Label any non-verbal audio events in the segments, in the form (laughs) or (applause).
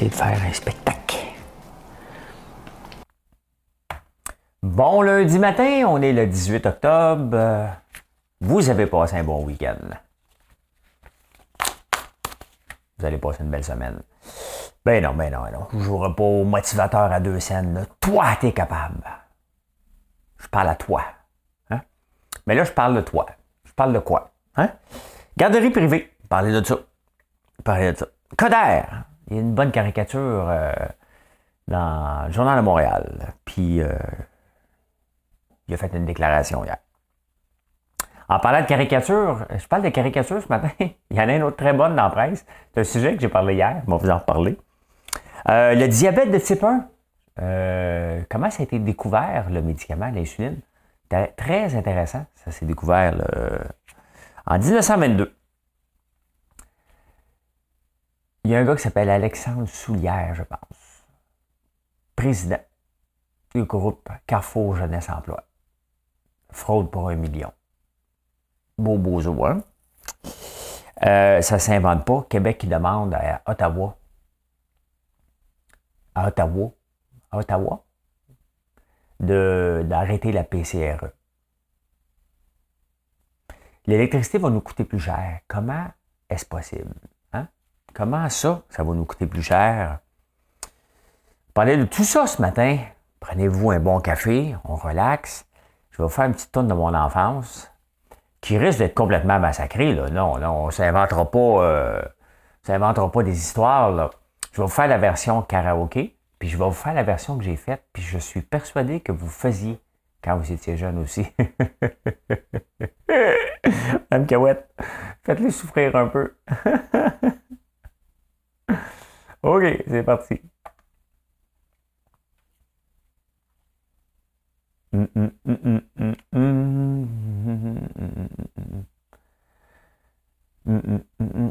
De faire un spectacle. Bon lundi matin, on est le 18 octobre. Vous avez passé un bon week-end. Vous allez passer une belle semaine. Ben non, ben non, ben non. Je jouerai motivateur à deux scènes. là. Toi, t'es capable. Je parle à toi. Hein? Mais là, je parle de toi. Je parle de quoi? Hein? Garderie privée. Parlez de ça. Parlez de ça. Coder. Il y a une bonne caricature euh, dans le Journal de Montréal. Puis, euh, il a fait une déclaration hier. En parlant de caricature, je parle de caricature ce matin. (laughs) Il y en a une autre très bonne dans la presse. C'est un sujet que j'ai parlé hier. Je vais vous en reparler. Euh, le diabète de type 1. Euh, comment ça a été découvert, le médicament, l'insuline? Très intéressant. Ça s'est découvert en 1922. Il y a un gars qui s'appelle Alexandre Soulière, je pense. Président du groupe Carrefour Jeunesse Emploi. Fraude pour un million. Beau, zoo, hein? Euh, ça ne s'invente pas. Québec qui demande à Ottawa. À Ottawa. À Ottawa? D'arrêter la PCRE. L'électricité va nous coûter plus cher. Comment est-ce possible? Comment ça, ça va nous coûter plus cher? Parlez de tout ça ce matin. Prenez-vous un bon café, on relaxe. Je vais vous faire une petite tourne de mon enfance qui risque d'être complètement massacrée. Là. Non, non, on ne s'inventera pas, euh, on s'inventera pas des histoires. Là. Je vais vous faire la version karaoké, puis je vais vous faire la version que j'ai faite, puis je suis persuadé que vous faisiez quand vous étiez jeune aussi. (laughs) Madame Cahouette, faites-les souffrir un peu. (laughs) OK, c'est parti.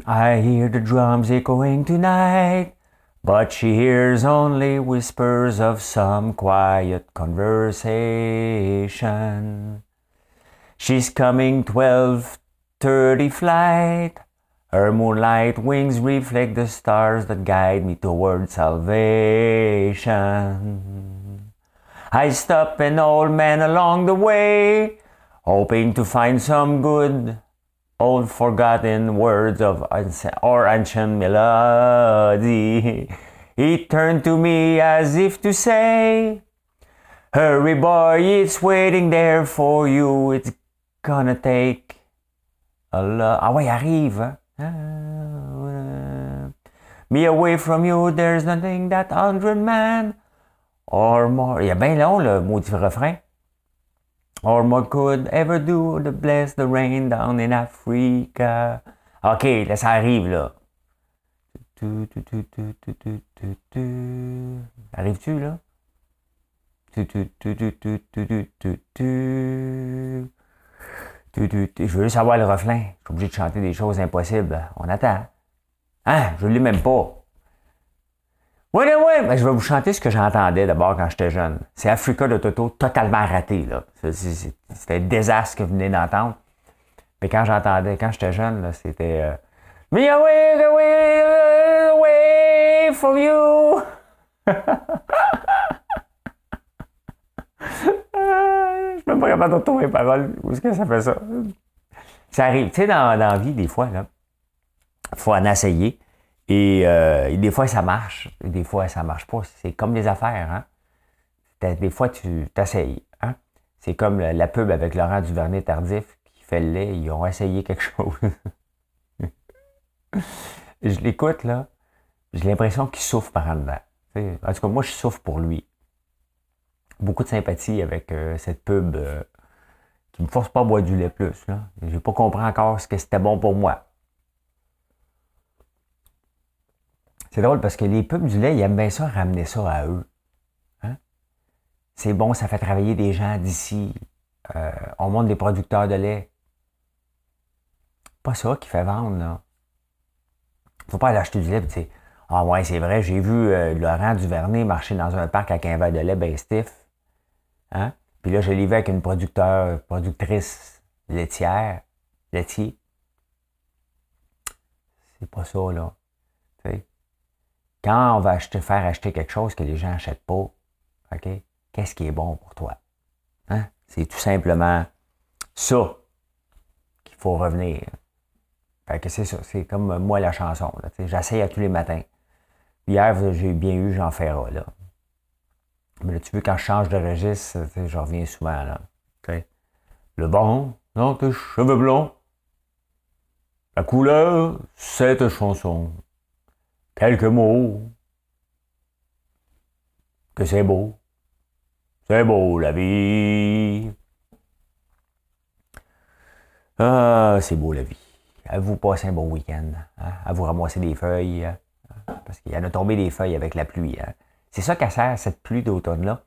I hear the drums echoing tonight, but she hears only whispers of some quiet conversation. She's coming 12:30 flight. Her moonlight wings reflect the stars that guide me toward salvation. I stop an old man along the way, hoping to find some good old forgotten words of or ancient melody. He turned to me as if to say, Hurry, boy, it's waiting there for you. It's gonna take a lot. Ah arrive. Hein? Ah, Me away from you, there's nothing that hundred man or more. Il est bien long, le maudit refrain. Or more could ever do to bless the rain down in Africa. OK, là, ça arrive, là. Tu, tu, tu, tu, tu, tu, tu, tu. Arrives-tu, là? Je veux savoir le refrain. Je suis obligé de chanter des choses impossibles. On attend. Hein? Je ne l'ai même pas. Oui, oui, oui. Ben, je vais vous chanter ce que j'entendais d'abord quand j'étais jeune. C'est Africa de Toto, totalement raté. Là. C'était un désastre que vous venez d'entendre. Mais quand j'entendais, quand j'étais jeune, c'était Me away, away, away from you. (laughs) même pas capable de retrouver les paroles. Où est-ce que ça fait ça? Ça arrive. Tu sais, dans, dans la vie, des fois, là, faut en essayer. Et, euh, des fois, ça marche. Des fois, ça marche pas. C'est comme les affaires. Hein? Des fois, tu t'essayes. Hein? C'est comme la, pub avec Laurent Duvernay-Tardif qui fait le lait. Ils ont essayé quelque chose. (laughs) je l'écoute, là. J'ai l'impression qu'il souffre par en dedans. En tout cas, moi, je souffre pour lui. Beaucoup de sympathie avec euh, cette pub euh, qui me force pas à boire du lait plus. Là. J'ai pas compris encore ce que c'était bon pour moi. C'est drôle parce que les pubs du lait, ils aiment bien ça, ramener ça à eux. Hein? C'est bon, ça fait travailler des gens d'ici. Euh, on montre des producteurs de lait. Pas ça qui fait vendre, là. Faut pas aller acheter du lait, tu sais. Ah ouais, c'est vrai, j'ai vu euh, Laurent Duvernay marcher dans un parc avec un verre de lait ben stiff. Hein? Puis là, je l'ai vu avec une producteur, productrice laitière, laitier. C'est pas ça, là. Quand on va faire acheter quelque chose que les gens n'achètent pas, OK? Qu'est-ce qui est bon pour toi? Hein? C'est tout simplement ça qu'il faut revenir. Fait que c'est ça. C'est comme moi la chanson. J'essaye à tous les matins. Hier, j'ai bien eu Jean Ferrat, là. Mais là, tu veux, quand je change de registre, je reviens souvent, là. Le bon, non, tes cheveux blonds. La couleur, cette chanson. Quelques mots. Que c'est beau. C'est beau, la vie. Ah, c'est beau, la vie. À vous passer un bon week-end. Hein? À vous ramasser des feuilles. Hein? Parce qu'il y en a tombé des feuilles avec la pluie. Hein? C'est ça qu'elle sert, cette pluie d'automne-là.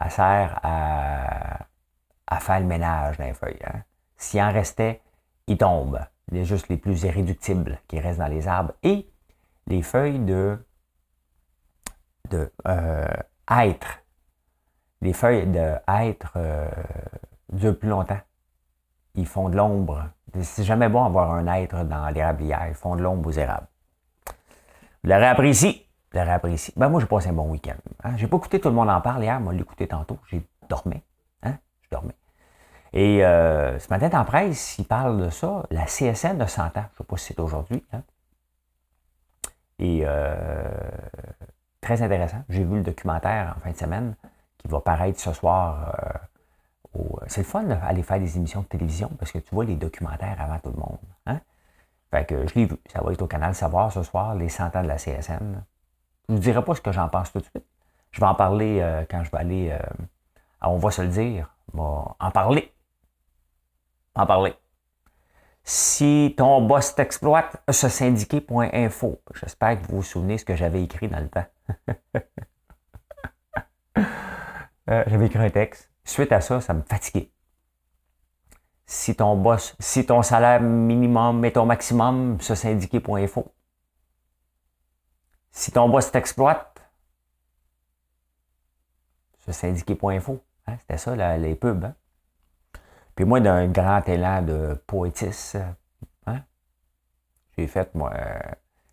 Elle sert à, faire le ménage dans les feuilles. Hein? S'il en restait, il tombe. Il juste les plus irréductibles qui restent dans les arbres. Et les feuilles de, de euh, être, les feuilles de être euh, durent plus longtemps. Ils font de l'ombre. C'est jamais bon avoir un être dans l'érablière. Ils font de l'ombre aux érables. Vous l'aurez appris ici. L'aurez appris ici. Ben, moi, j'ai passé un bon week-end. Hein? J'ai pas écouté tout le monde en parle hier. Moi, l'écouté tantôt. J'ai dormi. Hein? Je dormais. Et euh, ce matin, en presse, il parle de ça. La CSN de 100 ans. Je ne sais pas si c'est aujourd'hui. Hein? Et euh, très intéressant. J'ai vu le documentaire en fin de semaine qui va paraître ce soir. Euh, c'est le fun d'aller faire des émissions de télévision parce que tu vois les documentaires avant tout le monde. Hein? Fait que je l'ai vu. Ça va être au canal Savoir ce soir, les 100 ans de la CSN. Ne vous dirai pas ce que j'en pense tout de suite. Je vais en parler euh, quand je vais aller. on va se le dire. On va en parler. En parler. Si ton boss t'exploite, ce syndiqué.info. J'espère que vous vous souvenez ce que j'avais écrit dans le temps. (laughs) Euh, j'avais écrit un texte. Suite à ça, ça me fatiguait. Si ton boss, si ton salaire minimum est ton maximum, ce syndiqué.info. Si ton boss t'exploite, ce syndiqué.info. Hein, c'était ça, les pubs. Hein? Puis moi, d'un grand élan de poétisme, hein, j'ai fait, moi, euh,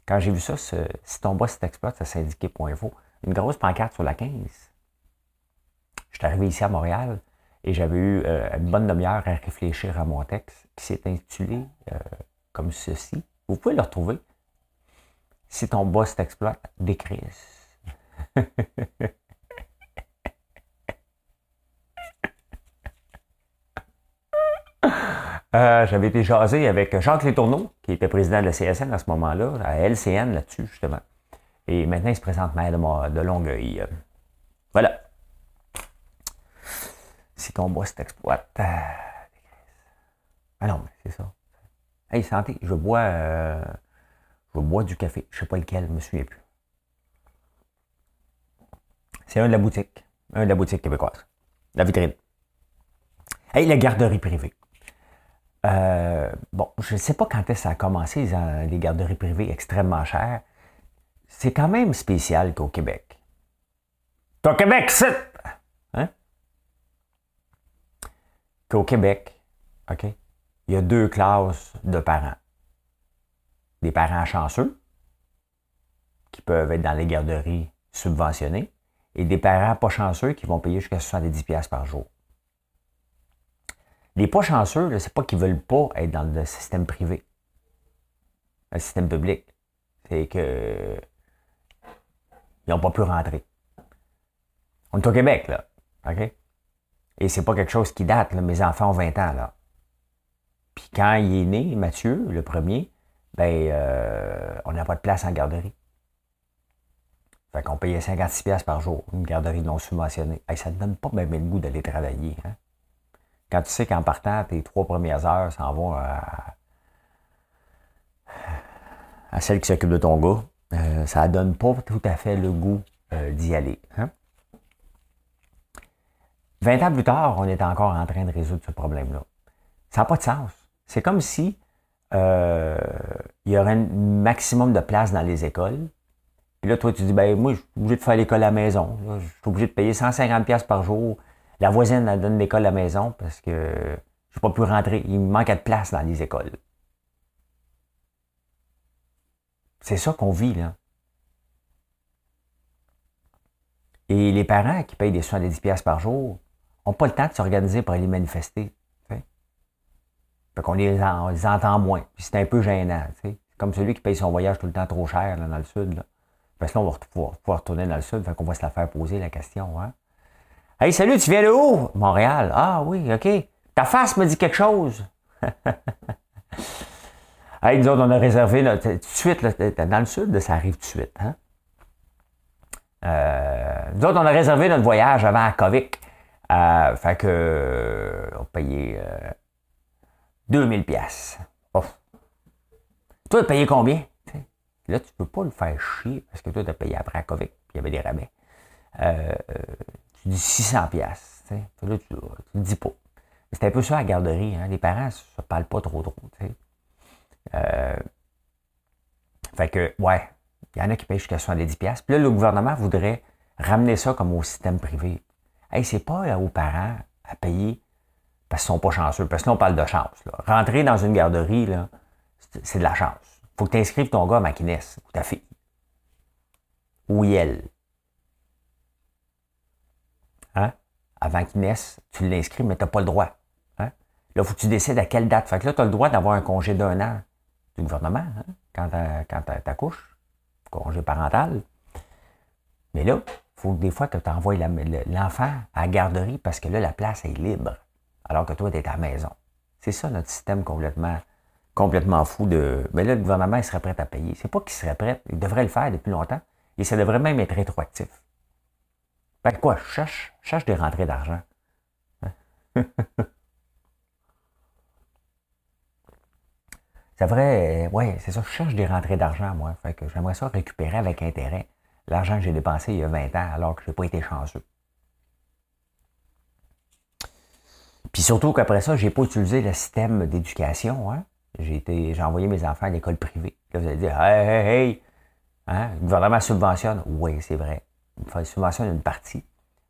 quand j'ai vu ça, si ton boss t'exploite, ça syndiqué.info, une grosse pancarte sur la 15. Je suis arrivé ici à Montréal et j'avais eu euh, une bonne demi-heure à réfléchir à mon texte qui s'est intitulé euh, comme ceci. Vous pouvez le retrouver. Si ton boss t'exploite, décris. (laughs) Euh, j'avais été jasé avec Jacques Létourneau, qui était président de la CSN à ce moment-là, à LCN là-dessus, justement. Et maintenant, il se présente maire de, de Longueuil. Voilà. Si ton bois t'exploite. Euh, ah non, mais c'est ça. Hey, santé, je bois, euh, je bois du café. Je ne sais pas lequel, je ne me souviens plus. C'est un de la boutique. Un de la boutique québécoise. La vitrine. Hey, la garderie privée. Euh, bon, je ne sais pas quand est-ce que ça a commencé, les garderies privées extrêmement chères. C'est quand même spécial qu'au Québec. Qu'au Québec, c'est... Hein? Qu'au Québec, OK, il y a deux classes de parents. Des parents chanceux, qui peuvent être dans les garderies subventionnées, et des parents pas chanceux qui vont payer jusqu'à 70$ par jour. Les pas chanceux, c'est pas qu'ils veulent pas être dans le système privé, le système public. C'est que ils n'ont pas pu rentrer. On est au Québec, là. OK? Et c'est pas quelque chose qui date. Mes enfants ont 20 ans, là. Puis quand il est né, Mathieu, le premier, ben, euh, on n'a pas de place en garderie. Fait qu'on payait 56$ par jour, une garderie non subventionnée. Ça ne donne pas même le goût d'aller travailler. Hein? Quand tu sais qu'en partant, tes trois premières heures s'en vont à, celle qui s'occupe de ton gars, euh, ça donne pas tout à fait le goût euh, d'y aller. Hein? 20 ans plus tard, on est encore en train de résoudre ce problème-là. Ça n'a pas de sens. C'est comme si euh, il y aurait un maximum de place dans les écoles. Puis là, toi, tu dis, ben moi, je suis obligé de faire l'école à la maison. je suis obligé de payer 150$ par jour. La voisine, elle donne l'école à la maison parce que je n'ai pas pu rentrer. Il me manquait de place dans les écoles. C'est ça qu'on vit, là. Et les parents qui payent des 70$ par jour n'ont pas le temps de s'organiser pour aller manifester. Fait qu'on les, entend moins. Puis c'est un peu gênant. Comme celui qui paye son voyage tout le temps trop cher dans le sud. Parce que là, on va pouvoir, retourner dans le sud. Fait qu'on va se la faire poser la question. Hein? Hey, salut, tu viens de où? Montréal. Ah oui, OK. Ta face me dit quelque chose. (laughs) hey, nous autres, on a réservé tout de suite, dans le sud, ça arrive tout de suite. Hein? Euh, nous autres, on a réservé notre voyage avant à Kovic. Euh, fait que euh, on payait 2000 pièces. Toi, tu as payé combien? Là, tu ne peux pas le faire chier parce que toi, tu as payé après à Kovic, puis il y avait des rabais. Euh, tu dis 600 pièces. Là, tu ne dis pas. C'est un peu ça à la garderie. Hein? Les parents ne se parlent pas trop trop. Euh, fait que, ouais, il y en a qui payent jusqu'à 70 pièces. Puis là, le gouvernement voudrait ramener ça comme au système privé. Hey, c'est pas aux parents à payer parce qu'ils sont pas chanceux. Parce que là, on parle de chance. Rentrer dans une garderie, c'est de la chance. faut que tu inscrives ton gars à maquinesse, ou ta fille. Ou elle. Hein? Avant qu'il naisse, tu l'inscris, mais tu n'as pas le droit. Hein? Là, faut que tu décides à quelle date. Fait que là, tu as le droit d'avoir un congé d'un an du gouvernement hein? quand tu accouches. Congé parental. Mais là, il faut que des fois, tu envoies l'enfant à la garderie parce que là, la place est libre alors que toi, tu es à la maison. C'est ça notre système complètement, fou de. Mais là, le gouvernement, il serait prêt à payer. C'est pas qu'il serait prêt, il devrait le faire depuis longtemps. Et ça devrait même être rétroactif. Ben quoi, je cherche, cherche des rentrées d'argent. (laughs) C'est vrai, ouais, c'est ça, je cherche des rentrées d'argent, moi. Fait que j'aimerais ça récupérer avec intérêt l'argent que j'ai dépensé il y a 20 ans alors que je n'ai pas été chanceux. Puis surtout qu'après ça, j'ai pas utilisé le système d'éducation. Hein? J'ai, envoyé mes enfants à l'école privée. Là, vous allez dire, hey, hey, hey, hein? le gouvernement subventionne. Oui, c'est vrai. Il subventionne une partie,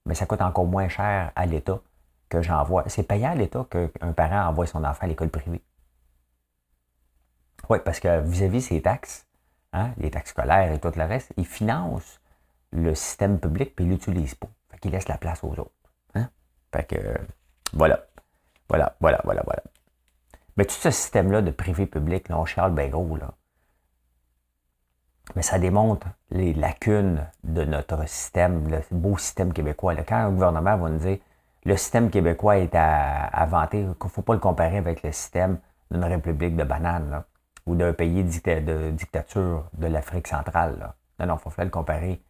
mais ça coûte encore moins cher à l'État que j'envoie. C'est payant à l'État qu'un parent envoie son enfant à l'école privée. Oui, parce que vis-à-vis ses taxes, hein, les taxes scolaires et tout le reste, il finance le système public puis il l'utilise pas. Fait qu'il laisse la place aux autres. Hein? Fait que, voilà. Voilà, voilà, voilà, voilà. Mais tout ce système-là de privé-public, là, on charle bien gros, là. Mais ça démontre les lacunes de notre système, le beau système québécois. Quand un gouvernement va nous dire le système québécois est à, vanter, il ne faut pas le comparer avec le système d'une république de bananes ou d'un pays de dictature de l'Afrique centrale. Non, non, il faut le comparer.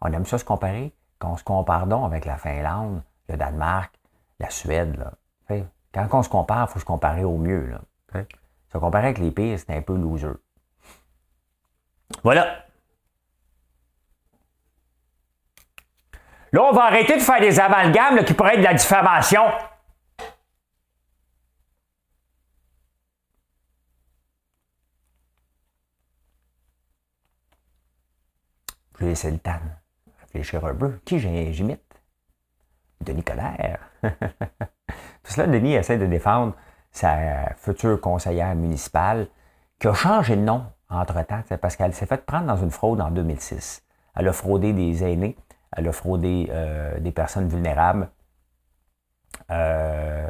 On aime ça se comparer. Quand on se compare donc avec la Finlande, le Danemark, la Suède, là, quand on se compare, il faut se comparer au mieux. Là. Se comparer avec les pires, c'est un peu loser. Voilà. Là, on va arrêter de faire des amalgames qui pourraient être de la diffamation. Je vais laisser le temps réfléchir un peu. Qui j'imite? Denis Colère. (laughs) Tout cela, Denis essaie de défendre sa future conseillère municipale qui a changé de nom entre-temps, parce qu'elle s'est fait prendre dans une fraude en 2006. Elle a fraudé des aînés, elle a fraudé euh, des personnes vulnérables. Euh,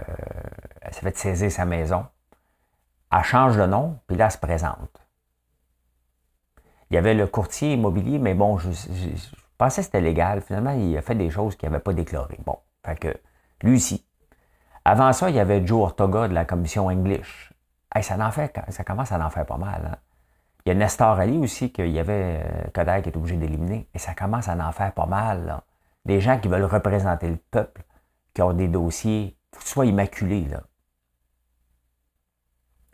elle s'est fait saisir sa maison. Elle change de nom, puis là, elle se présente. Il y avait le courtier immobilier, mais bon, je, pensais que c'était légal. Finalement, il a fait des choses qu'il n'avait pas déclarées. Bon, fait que lui aussi, avant ça, il y avait Joe Ortoga de la commission English. ça, en fait, ça commence à en faire pas mal. Hein. Il y a Nestor Ali aussi, qu'il y avait euh, Kodak qui est obligé d'éliminer. Et ça commence à en faire pas mal. Des gens qui veulent représenter le peuple, qui ont des dossiers. Il faut que tu sois immaculé. Il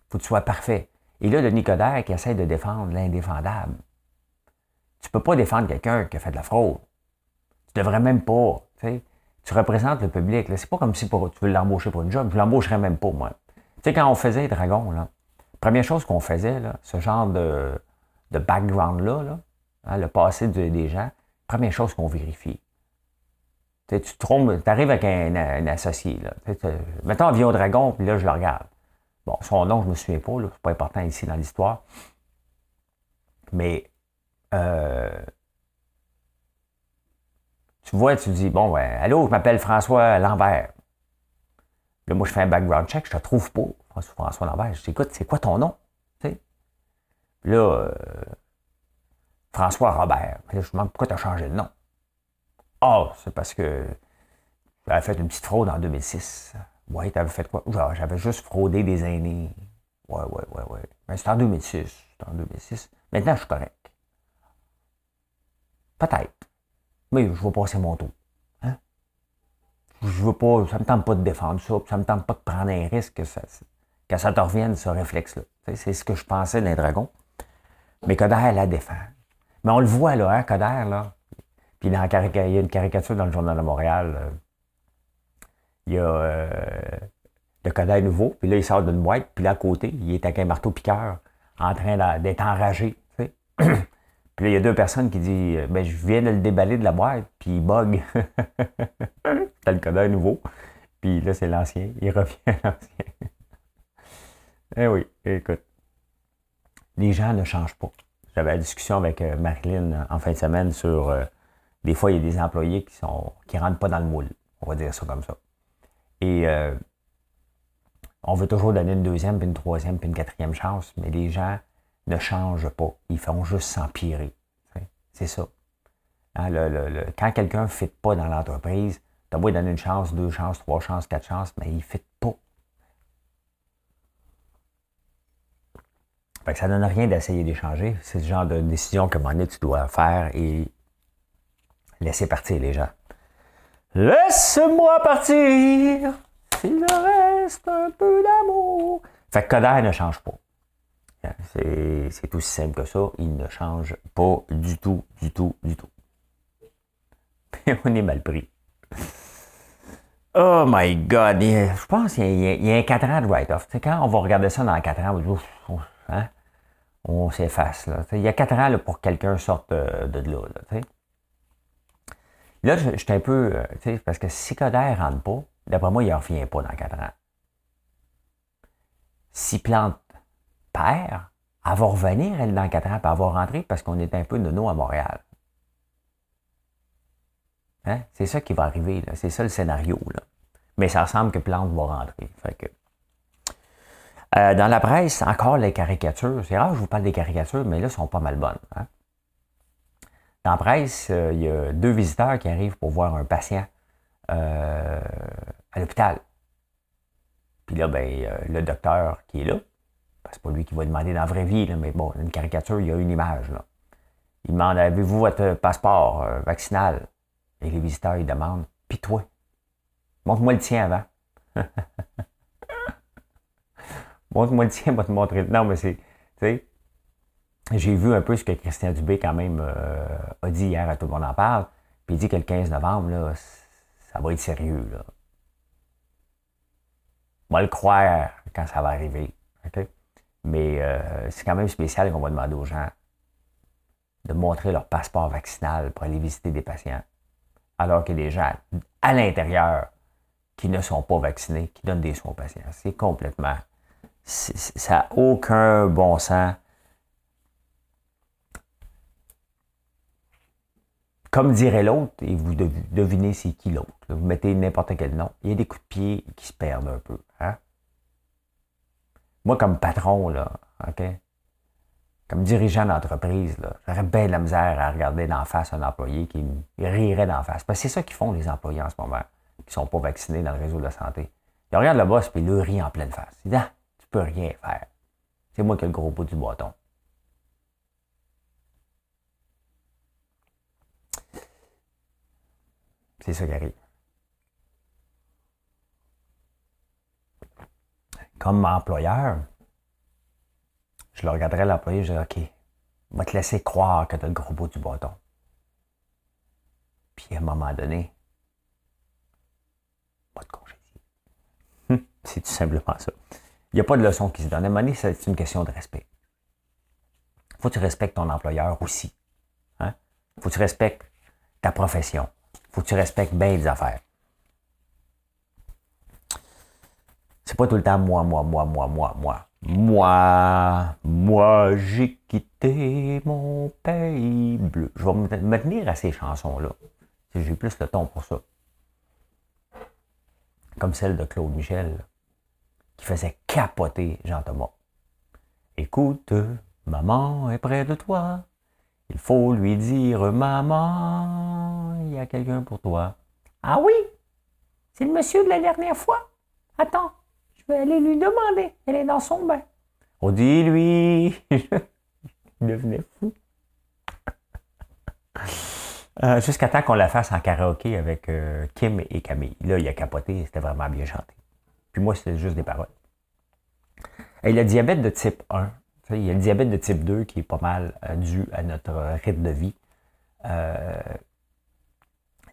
faut que tu sois parfait. Et là, le Nicodère qui essaie de défendre l'indéfendable. Tu peux pas défendre quelqu'un qui a fait de la fraude. Tu devrais même pas. Tu représentes le public. C'est pas comme si tu veux l'embaucher pour une job. Je l'embaucherais même pas, moi. Tu sais, quand on faisait Dragon, là, première chose qu'on faisait, là, ce genre de, de background-là, hein, le passé des gens, première chose qu'on vérifie. Tu te trompes, tu arrives avec un, associé. Là. Mettons Avion Dragon, puis là, je le regarde. Bon, son nom, je ne me souviens pas, c'est pas important ici dans l'histoire. Mais euh, tu vois, tu dis, bon, ouais, allô, je m'appelle François Lambert. Là, moi, je fais un background check, je te trouve pas, François Lambert. Je dis, écoute, c'est quoi ton nom? sais? Là, euh, François Robert. Là, je me demande pourquoi tu as changé de nom? Ah, oh, c'est parce que j'avais fait une petite fraude en 2006. Ouais, t'avais fait quoi? J'avais juste fraudé des aînés. Ouais, ouais, ouais, ouais. Mais c'était en 2006. C'était en 2006. Maintenant, je suis correct. Peut-être. Mais je vais passer mon tour. Hein? Je veux pas, ça me tente pas de défendre ça, ça me tente pas de prendre un risque que ça, que ça te revienne, ce réflexe-là. C'est ce que je pensais d'un dragon. Mais Coder la défend. Mais on le voit, là, hein, Coder, là. Puis dans il y a une caricature dans le Journal de Montréal. Euh, il y a euh, le Coder nouveau, puis là, il sort d'une boîte, puis là, à côté, il est avec un marteau-piqueur en train d'être enragé. (clears throat) Là, il y a deux personnes qui disent ben, Je viens de le déballer de la boîte, puis il bug. (laughs) T'as le codeur nouveau. Puis là, c'est l'ancien. Il revient à l'ancien. (laughs) eh oui, écoute. Les gens ne changent pas. J'avais la discussion avec euh, Marilyn en fin de semaine sur. Euh, des fois, il y a des employés qui sont qui rentrent pas dans le moule. On va dire ça comme ça. Et euh, on veut toujours donner une deuxième, puis une troisième, puis une quatrième chance, mais les gens ne changent pas. Ils font juste s'empirer. C'est ça. Hein, quand quelqu'un ne fit pas dans l'entreprise, tu as beau donner une chance, deux chances, trois chances, quatre chances, mais il ne fit pas. ça ne donne rien d'essayer d'échanger. C'est le genre de décision que mon tu dois faire et laisser partir les gens. Laisse-moi partir s'il reste un peu d'amour. Fait que Coder ne change pas. C'est aussi simple que ça. Il ne change pas du tout, du tout, du tout. (laughs) on est mal pris. Oh my God! je pense qu'il y, a un 4 ans de write-off. Quand on va regarder ça dans 4 ans, on, hein, on s'efface. Il y a 4 ans pour que quelqu'un sorte euh, de là. Là, là je, suis un peu... Euh, parce que si Coder rentre pas, d'après moi, il ne revient pas dans 4 ans. Si Plante père, elle va revenir, elle, dans quatre ans, puis elle va rentrer parce qu'on est un peu nono à Montréal. Hein? C'est ça qui va arriver, c'est ça le scénario. Mais ça semble que Plante va rentrer. Euh, dans la presse, encore les caricatures. C'est rare que je vous parle des caricatures, mais là, elles sont pas mal bonnes. Hein. Dans la presse, euh, il y a deux visiteurs qui arrivent pour voir un patient euh, à l'hôpital. Puis là, ben, le docteur qui est là, c'est pas lui qui va demander dans la vraie vie, mais bon, une caricature, il y a une image. Là. Il demande Avez-vous votre passeport euh, vaccinal? Et les visiteurs, ils demandent Puis toi? Montre-moi le tien avant. (laughs) Montre-moi le tien, va te montrer. Non, mais c'est. Tu sais, j'ai vu un peu ce que Christian Dubé, quand même, euh, a dit hier à Tout le monde en parle. Puis il dit que le 15 novembre, là, ça va être sérieux. Là. On va le croire quand ça va arriver. OK? Mais euh, c'est quand même spécial qu'on va demander aux gens de montrer leur passeport vaccinal pour aller visiter des patients, alors a des gens à l'intérieur qui ne sont pas vaccinés, qui donnent des soins aux patients. C'est complètement... ça n'a aucun bon sens. Comme dirait l'autre, et vous devinez c'est qui l'autre. Vous mettez n'importe quel nom. Il y a des coups de pied qui se perdent un peu. Moi, comme patron, là, OK? Comme dirigeant d'entreprise, j'aurais bien de la misère à regarder d'en face un employé qui rirait d'en face. Parce que c'est ça qu'ils font, les employés, en ce moment, qui ne sont pas vaccinés dans le réseau de la santé. Ils regardent le boss et il le rit en pleine face. Il dit Ah, tu peux rien faire. C'est moi qui ai le gros bout du bâton. C'est ça qui arrive. Comme employeur, je le regarderais l'employé, je dirais, OK, va te laisser croire que tu as le gros bout du bâton. Puis à un moment donné, pas de congédier. c'est tout simplement ça. Il n'y a pas de leçon qui se donne. À un moment donné, c'est une question de respect. faut que tu respectes ton employeur aussi. Hein? faut que tu respectes ta profession. faut que tu respectes bien les affaires. C'est pas tout le temps moi, moi, moi, moi, moi, moi. Moi, moi, j'ai quitté mon pays bleu. Je vais me tenir à ces chansons-là. J'ai plus le ton pour ça. Comme celle de Claude Michel, qui faisait capoter Jean-Thomas. Écoute, maman est près de toi. Il faut lui dire, maman, il y a quelqu'un pour toi. Ah oui, c'est le monsieur de la dernière fois? Attends, vais aller lui demander. Elle est dans son bain. On dit lui. (laughs) Il devenait fou. Euh, jusqu'à temps qu'on la fasse en karaoké avec euh, Kim et Camille. Là, il a capoté, c'était vraiment bien chanté. Puis moi, c'était juste des paroles. Et le diabète de type 1, il y a le diabète de type 2 qui est pas mal euh, dû à notre rythme de vie.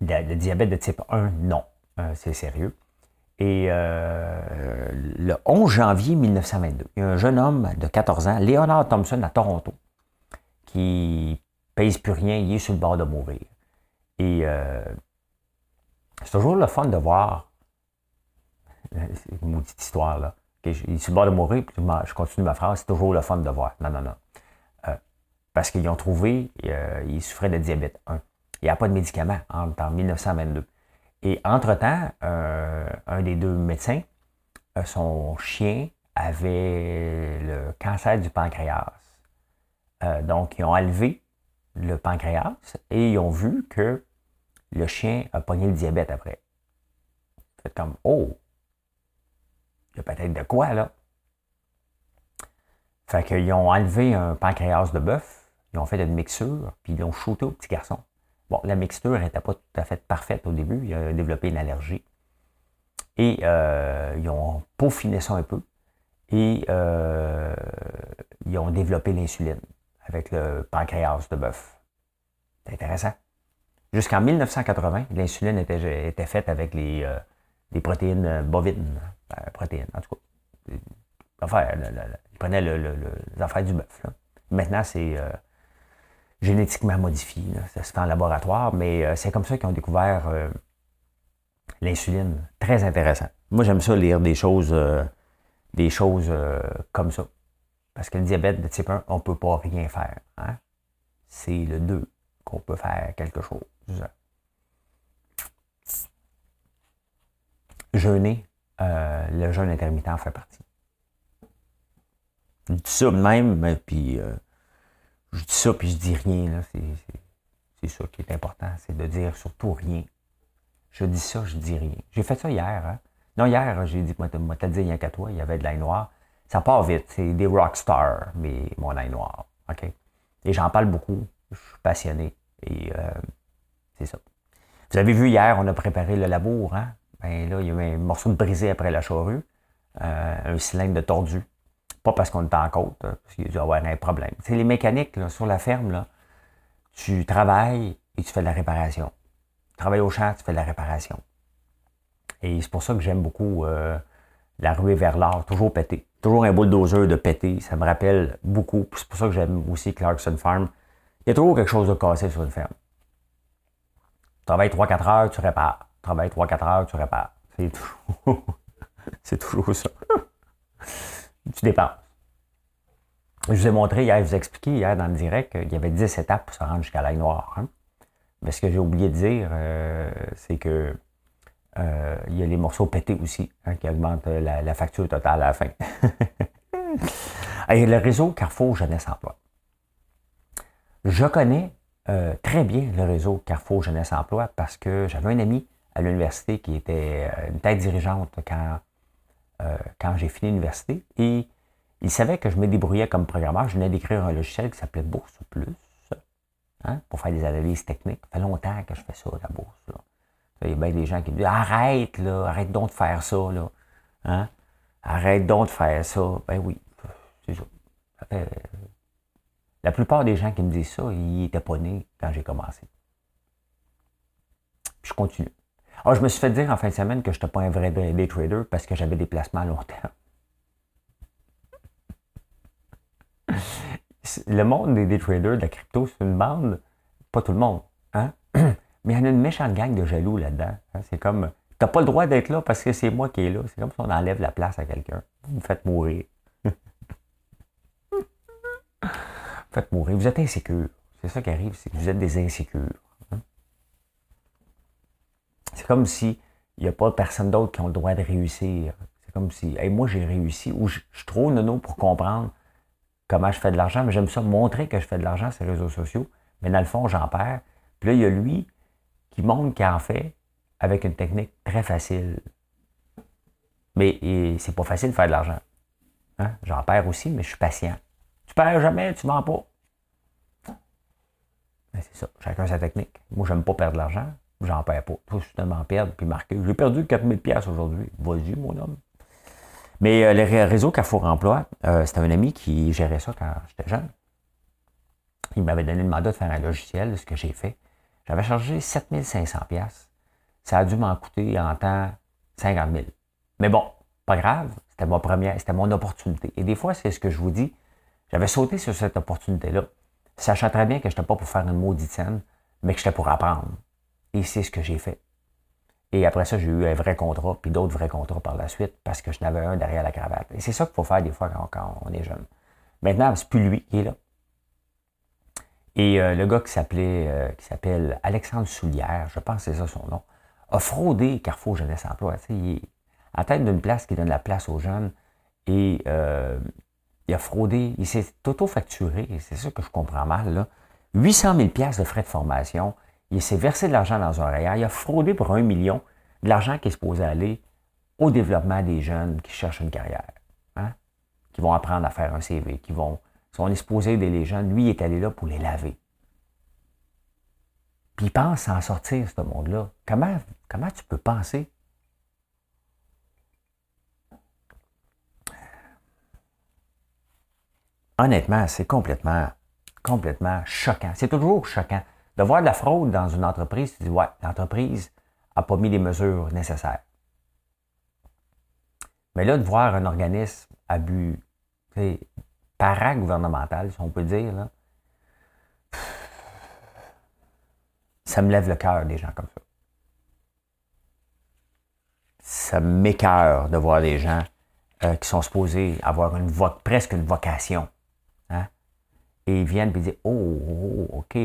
le, diabète de type 1, non, c'est sérieux. Et le 11 janvier 1922, il y a un jeune homme de 14 ans, Leonard Thompson, à Toronto, qui pèse plus rien, il est sur le bord de mourir. Et euh, c'est toujours le fun de voir une maudite histoire là. il est sur le bord de mourir, puis je continue ma phrase, c'est toujours le fun de voir. Non, non, non. Euh, parce qu'ils ont trouvé, euh, il souffrait de diabète 1. Il n'y a pas de médicament en, en 1922. Et entre-temps, un des deux médecins, son chien avait le cancer du pancréas. donc, ils ont enlevé le pancréas et ils ont vu que le chien a pogné le diabète après. Fait comme, oh, il y a peut-être de quoi là. Fait qu'ils ont enlevé un pancréas de bœuf, ils ont fait une mixture, puis ils l'ont shooté au petit garçon. Bon, la mixture n'était pas tout à fait parfaite au début, il a développé une allergie. Et euh, ils ont peaufiné ça un peu. Et euh, ils ont développé l'insuline avec le pancréas de bœuf. C'est intéressant. Jusqu'en 1980, l'insuline était, faite avec les, euh, protéines bovines. Ben, protéines, en tout cas. Enfin, ils prenaient les affaires du bœuf. Maintenant, c'est euh, génétiquement modifié. Ça se fait en laboratoire, mais euh, c'est comme ça qu'ils ont découvert l'insuline. Très intéressant. Moi, j'aime ça lire des choses, des choses comme ça. Parce que le diabète de type 1, on ne peut pas rien faire. Hein. C'est le 2 qu'on peut faire quelque chose. Jeûner, euh, le jeûne intermittent en fait partie. Je ça même, puis euh, je dis ça, puis je dis rien. C'est ça qui est important, c'est de dire surtout rien. Je dis ça, je dis rien. J'ai fait ça hier. Hein. Non, hier, j'ai dit, moi, t'as dit rien qu'à toi, il y avait de l'ail noir. Ça part vite, c'est des rock stars, mais mon ail noir. OK? Et j'en parle beaucoup, je suis passionné. Et euh, c'est ça. Vous avez vu hier, on a préparé le labour. Hein? Ben là, il y avait un morceau de brisé après la charrue, euh, un cylindre de tordu. Pas parce qu'on est en côte, parce qu'il y a avoir un problème. C'est les mécaniques là, sur la ferme, là, tu travailles et tu fais de la réparation. Tu travailles au champ, tu fais de la réparation. Et c'est pour ça que j'aime beaucoup euh, la ruée vers l'art, toujours pété. Toujours un bulldozer de pété, ça me rappelle beaucoup. C'est pour ça que j'aime aussi Clarkson Farm. Il y a toujours quelque chose de cassé sur une ferme. Travaille 3-4 heures, tu répares. Travaille 3-4 heures, tu répares. C'est (laughs) toujours, c'est toujours ça. Tu dépenses. Je vous ai montré hier, je vous ai expliqué hier dans le direct qu'il y avait 10 étapes pour se rendre jusqu'à l'ail noire. Hein. Mais ce que j'ai oublié de dire, euh, c'est que euh, il y a les morceaux pétés aussi, hein, qui augmentent la, facture totale à la fin. (laughs) Et le réseau Carrefour Jeunesse Emploi. Je connais euh, très bien le réseau Carrefour Jeunesse Emploi parce que j'avais un ami à l'université qui était euh, une tête dirigeante quand, euh, quand j'ai fini l'université et il savait que je me débrouillais comme programmeur. Je venais d'écrire un logiciel qui s'appelait Bourse Plus hein, pour faire des analyses techniques. Ça fait longtemps que je fais ça, la bourse. Il y a bien des gens qui me disent Arrête, là, arrête donc de faire ça. Hein? Arrête donc de faire ça. Ben oui, c'est ça. Fait La plupart des gens qui me disent ça, ils n'étaient pas nés quand j'ai commencé. Puis je continue. Ah, je me suis fait dire en fin de semaine que je n'étais pas un vrai day trader parce que j'avais des placements à long terme. (laughs) Le monde des day traders, de la crypto, c'est une bande, pas tout le monde, hein? (clears throat) Mais il y en a une méchante gang de jaloux là-dedans. Hein? C'est comme, t'as pas le droit d'être là parce que c'est moi qui est là. C'est comme si on enlève la place à quelqu'un. Vous me faites mourir. (laughs) faites mourir. Vous êtes insécure. C'est ça qui arrive, c'est que vous êtes des insécures. C'est comme si n'y a pas personne d'autre qui a le droit de réussir. C'est comme si, moi j'ai réussi, ou je, suis trop nono pour comprendre comment je fais de l'argent, mais j'aime ça montrer que je fais de l'argent sur les réseaux sociaux, mais dans le fond, j'en perds. Puis là, il y a lui qui montre qu'il en fait avec une technique très facile. Mais c'est pas facile de faire de l'argent. Hein? J'en perds aussi, mais je suis patient. Tu perds jamais, tu vends pas. C'est ça, chacun sa technique. Moi, j'aime pas perdre de l'argent j'en perds pas. Faut justement perdre puis marquer. J'ai perdu 4000 pièces aujourd'hui. Vas-y, mon homme. Mais euh, le réseau Carrefour Emploi, euh, c'était un ami qui gérait ça quand j'étais jeune. Il m'avait donné le mandat de faire un logiciel, ce que j'ai fait. J'avais chargé 7500 pièces. Ça a dû m'en coûter en temps 50 000. Mais bon, pas grave. C'était ma première, c'était mon opportunité. Et des fois, c'est ce que je vous dis. J'avais sauté sur cette opportunité-là, sachant très bien que je n'étais pas pour faire une maudite scène, mais que j'étais pour apprendre. Et c'est ce que j'ai fait. Et après ça, j'ai eu un vrai contrat, puis d'autres vrais contrats par la suite, parce que je n'avais un derrière la cravate. Et c'est ça qu'il faut faire des fois quand, on est jeune. Maintenant, c'est plus lui qui est là. Et euh, le gars qui s'appelait, euh, qui s'appelle Alexandre Soulière, je pense que c'est ça son nom, a fraudé Carrefour Jeunesse Emploi. il est à tête d'une place qui donne la place aux jeunes. Et euh, il a fraudé, il s'est auto-facturé, et c'est ça que je comprends mal, là, 800 000 de frais de formation il s'est versé de l'argent dans un REER, il a fraudé pour un million de l'argent qui est supposé aller au développement des jeunes qui cherchent une carrière, hein? qui vont apprendre à faire un CV, qui vont, si on est supposé aider les jeunes, lui il est allé là pour les laver. Puis il pense s'en sortir, ce monde-là. Comment, comment tu peux penser? Honnêtement, c'est complètement, complètement choquant. C'est toujours choquant. De voir de la fraude dans une entreprise, tu dis, ouais, l'entreprise n'a pas mis les mesures nécessaires. Mais là, de voir un organisme à but paragouvernemental, si on peut dire, là, ça me lève le cœur des gens comme ça. Ça m'écœure de voir des gens euh, qui sont supposés avoir une presque une vocation. Hein? Et ils viennent et disent Oh, oh, oh OK,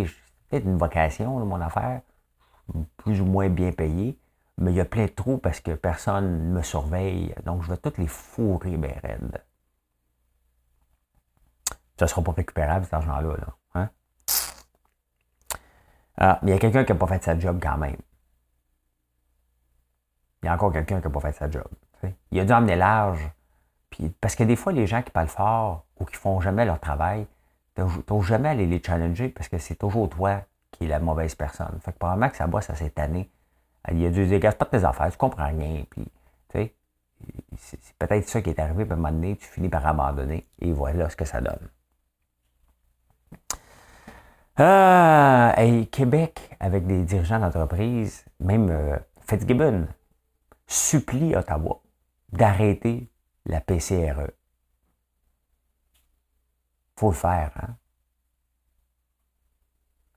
peut-être une vocation, mon affaire, plus ou moins bien payée, mais il y a plein de trous parce que personne ne me surveille, donc je vais toutes les fourrer bien raides. Ça ne sera pas récupérable, cet argent-là. Hein? Ah, mais il y a quelqu'un qui n'a pas fait sa job quand même. Il y a encore quelqu'un qui n'a pas fait sa job. Il a dû emmener large. Puis, parce que des fois, les gens qui parlent fort ou qui font jamais leur travail, n'oses jamais aller les challenger parce que c'est toujours toi qui es la mauvaise personne. Fait que probablement que ça bosse à cette année. Il a dû dire, pas de tes affaires, tu comprends rien. Puis, c'est peut-être ça qui est arrivé, puis à un moment donné, tu finis par abandonner. Et voilà ce que ça donne. Ah, et Québec, avec des dirigeants d'entreprise, même euh, Fitzgibbon, supplie Ottawa d'arrêter la PCRE faut le faire. Hein?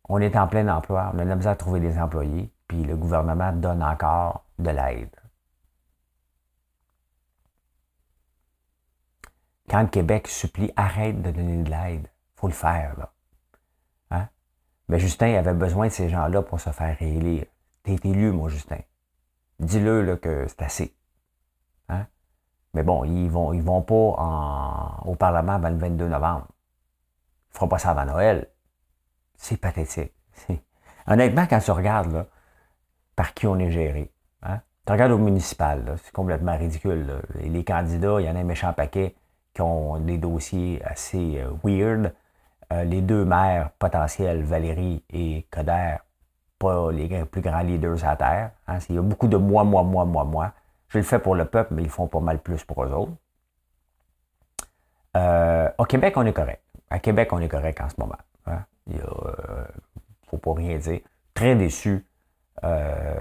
On est en plein emploi, on a de trouver des employés, puis le gouvernement donne encore de l'aide. Quand le Québec supplie arrête de donner de l'aide, faut le faire. Là. Hein? Mais Justin avait besoin de ces gens-là pour se faire réélire. T'es élu, moi, Justin. Dis-le que c'est assez. Hein? Mais bon, ils vont, ils vont pas au Parlement avant le 22 novembre fera pas ça avant Noël. C'est pathétique. (laughs) Honnêtement, quand tu regardes là, par qui on est géré, hein? tu regardes au municipal, c'est complètement ridicule. Les candidats, il y en a un méchant paquet qui ont des dossiers assez euh, weird. Euh, les deux maires potentiels, Valérie et Coder, pas les plus grands leaders à terre. Hein? Il y a beaucoup de moi, moi, moi, moi, moi. Je le fais pour le peuple, mais ils font pas mal plus pour eux autres. Euh, au Québec, on est correct. À Québec, on est correct en ce moment. Hein. Il ne euh, faut pas rien dire. Très déçu euh,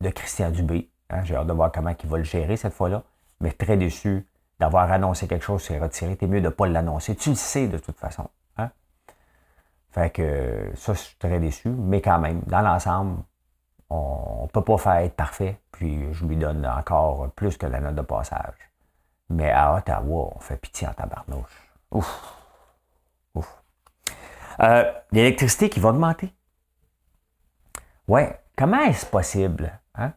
de Christian Dubé. Hein. J'ai hâte de voir comment il va le gérer cette fois-là. Mais très déçu d'avoir annoncé quelque chose, c'est retiré. C'est mieux de ne pas l'annoncer. Tu le sais de toute façon. Hein. Fait que ça, je suis très déçu. Mais quand même, dans l'ensemble, on ne peut pas faire être parfait. Puis je lui donne encore plus que la note de passage. Mais à Ottawa, on fait pitié en tabarnouche. Ouf. Euh, l'électricité qui va augmenter. Ouais, comment est-ce possible hein,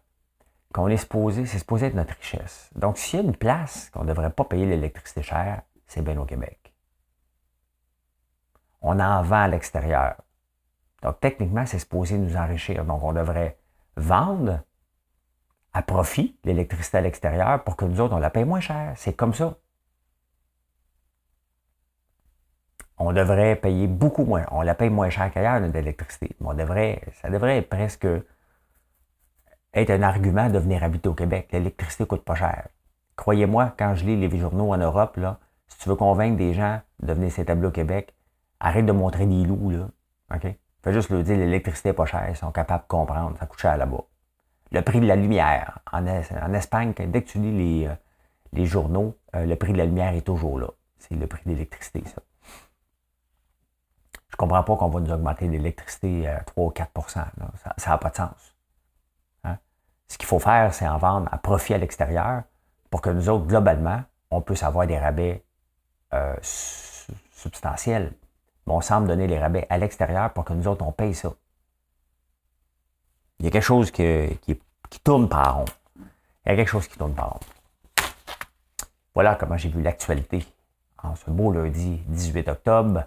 qu'on est supposé, c'est supposé être notre richesse? Donc, s'il y a une place qu'on ne devrait pas payer l'électricité chère, c'est bien au Québec. On en vend à l'extérieur. Donc, techniquement, c'est supposé nous enrichir. Donc, on devrait vendre à profit l'électricité à l'extérieur pour que nous autres, on la paye moins cher. C'est comme ça. On devrait payer beaucoup moins. On la paye moins cher qu'ailleurs, notre électricité. Mais on ça devrait presque être un argument de venir habiter au Québec. L'électricité coûte pas cher. Croyez-moi, quand je lis les journaux en Europe, là, si tu veux convaincre des gens de venir s'établir au Québec, arrête de montrer des loups. Là. OK? Fais juste leur dire l'électricité n'est pas chère. Ils sont capables de comprendre. Ça coûte cher là-bas le prix de la lumière. En, Espagne, dès que tu lis les, euh, journaux, euh, le prix de la lumière est toujours là. C'est le prix de l'électricité, ça. Je ne comprends pas qu'on va nous augmenter l'électricité à 3 ou 4% Ça n'a pas de sens. Hein? Ce qu'il faut faire, c'est en vendre à profit à l'extérieur pour que nous autres, globalement, on puisse avoir des rabais euh, substantiels. Mais on semble donner les rabais à l'extérieur pour que nous autres, on paye ça. Il y a quelque chose qui, tourne par rond. Il y a quelque chose qui tourne par rond. Voilà comment j'ai vu l'actualité en ce beau lundi 18 octobre.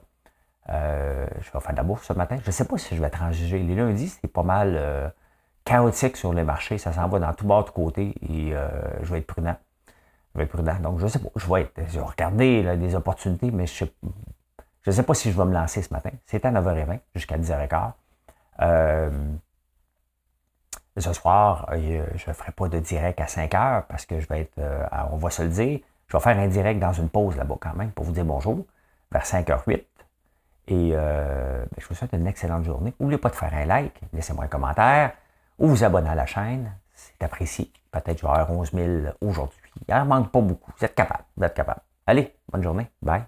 Euh, je vais faire de la bouffe ce matin. Je ne sais pas si je vais transiger. Les lundis, c'est pas mal euh, chaotique sur les marchés. Ça s'en va dans tout bord, de côté. Et euh, je vais être prudent. Je vais être prudent. Donc, je ne sais pas. Je vais, être, je vais regarder des opportunités, mais je ne sais, pas si je vais me lancer ce matin. C'est à 9h20 jusqu'à 10h15. Ce soir, je ne ferai pas de direct à 5 heures parce que je vais être, on va se le dire, je vais faire un direct dans une pause là-bas quand même pour vous dire bonjour vers 5h08. Et euh, ben, je vous souhaite une excellente journée. N'oubliez pas de faire un like, laissez-moi un commentaire ou vous abonner à la chaîne. C'est apprécié. Peut-être je vais avoir 11 000 aujourd'hui. Il n'en manque pas beaucoup. Vous êtes capable. Vous êtes capable. Allez, bonne journée. Bye.